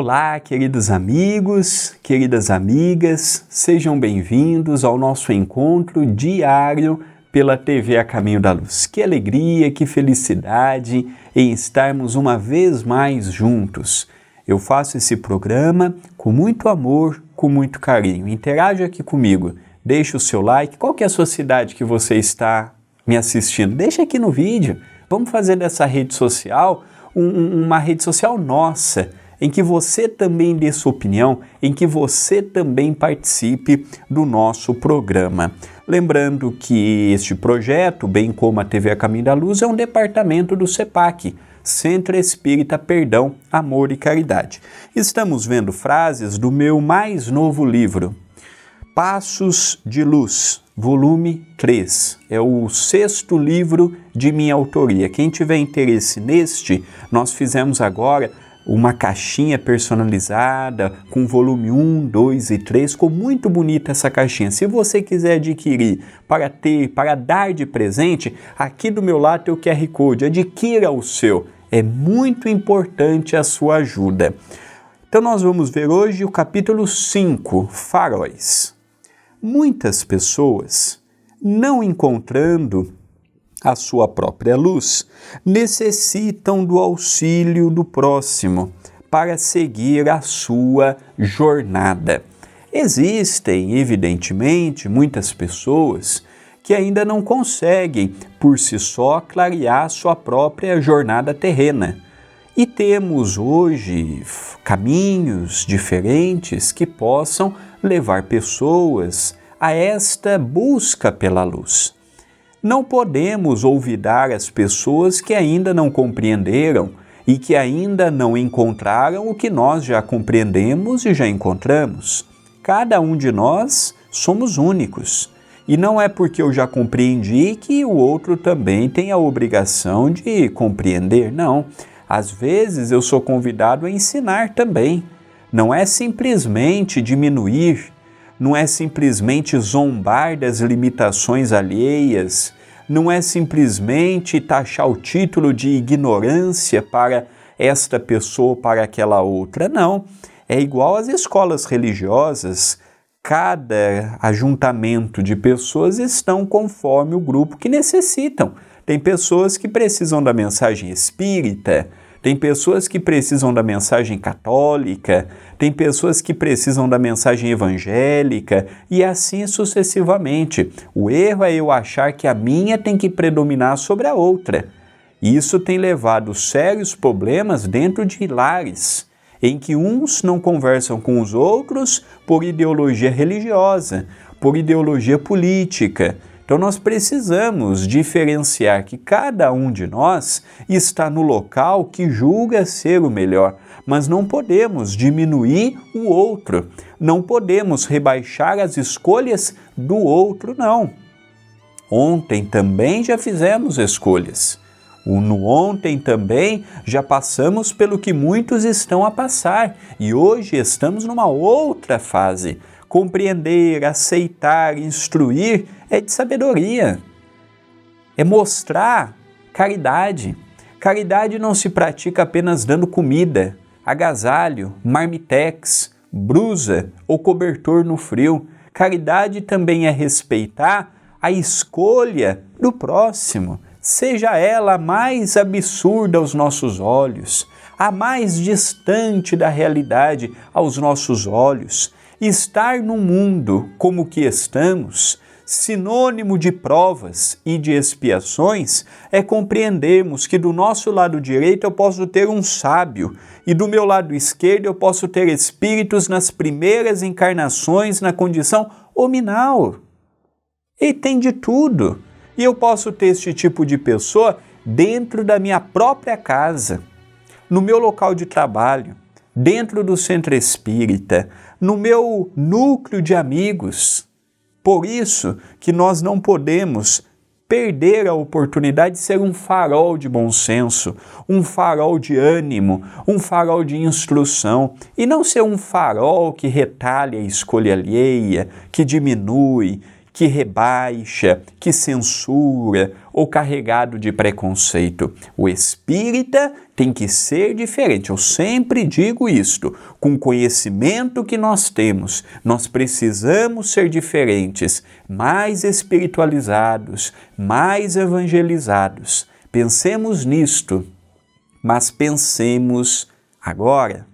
Olá, queridos amigos, queridas amigas, sejam bem-vindos ao nosso encontro diário pela TV A Caminho da Luz. Que alegria, que felicidade em estarmos uma vez mais juntos. Eu faço esse programa com muito amor, com muito carinho. Interaja aqui comigo, deixe o seu like. Qual que é a sua cidade que você está me assistindo? Deixa aqui no vídeo. Vamos fazer dessa rede social um, uma rede social nossa em que você também dê sua opinião, em que você também participe do nosso programa. Lembrando que este projeto, bem como a TV A Caminho da Luz, é um departamento do CEPAC, Centro Espírita Perdão, Amor e Caridade. Estamos vendo frases do meu mais novo livro, Passos de Luz, volume 3. É o sexto livro de minha autoria. Quem tiver interesse neste, nós fizemos agora uma caixinha personalizada com volume 1, 2 e 3. Ficou muito bonita essa caixinha. Se você quiser adquirir para ter, para dar de presente, aqui do meu lado tem o QR Code. Adquira o seu. É muito importante a sua ajuda. Então nós vamos ver hoje o capítulo 5, Faróis. Muitas pessoas, não encontrando a sua própria luz, necessitam do auxílio do próximo para seguir a sua jornada. Existem, evidentemente, muitas pessoas que ainda não conseguem por si só clarear sua própria jornada terrena. E temos hoje caminhos diferentes que possam levar pessoas a esta busca pela luz. Não podemos olvidar as pessoas que ainda não compreenderam e que ainda não encontraram o que nós já compreendemos e já encontramos. Cada um de nós somos únicos. E não é porque eu já compreendi que o outro também tem a obrigação de compreender, não. Às vezes eu sou convidado a ensinar também. Não é simplesmente diminuir não é simplesmente zombar das limitações alheias, não é simplesmente taxar o título de ignorância para esta pessoa para aquela outra. Não. É igual às escolas religiosas. Cada ajuntamento de pessoas estão conforme o grupo que necessitam. Tem pessoas que precisam da mensagem espírita, tem pessoas que precisam da mensagem católica, tem pessoas que precisam da mensagem evangélica e assim sucessivamente. O erro é eu achar que a minha tem que predominar sobre a outra. Isso tem levado sérios problemas dentro de lares, em que uns não conversam com os outros por ideologia religiosa, por ideologia política, então nós precisamos diferenciar que cada um de nós está no local que julga ser o melhor, mas não podemos diminuir o outro, não podemos rebaixar as escolhas do outro, não. Ontem também já fizemos escolhas. No ontem também já passamos pelo que muitos estão a passar e hoje estamos numa outra fase compreender, aceitar, instruir é de sabedoria. É mostrar caridade. Caridade não se pratica apenas dando comida, agasalho, marmitex, brusa ou cobertor no frio. Caridade também é respeitar a escolha do próximo, seja ela a mais absurda aos nossos olhos, a mais distante da realidade aos nossos olhos, Estar no mundo como que estamos, sinônimo de provas e de expiações, é compreendermos que do nosso lado direito eu posso ter um sábio e do meu lado esquerdo eu posso ter espíritos nas primeiras encarnações na condição hominal. E tem de tudo. E eu posso ter este tipo de pessoa dentro da minha própria casa, no meu local de trabalho, dentro do centro espírita, no meu núcleo de amigos. Por isso que nós não podemos perder a oportunidade de ser um farol de bom senso, um farol de ânimo, um farol de instrução e não ser um farol que retalha a escolha alheia, que diminui, que rebaixa, que censura ou carregado de preconceito. O espírita tem que ser diferente. Eu sempre digo isto. Com o conhecimento que nós temos, nós precisamos ser diferentes, mais espiritualizados, mais evangelizados. Pensemos nisto, mas pensemos agora.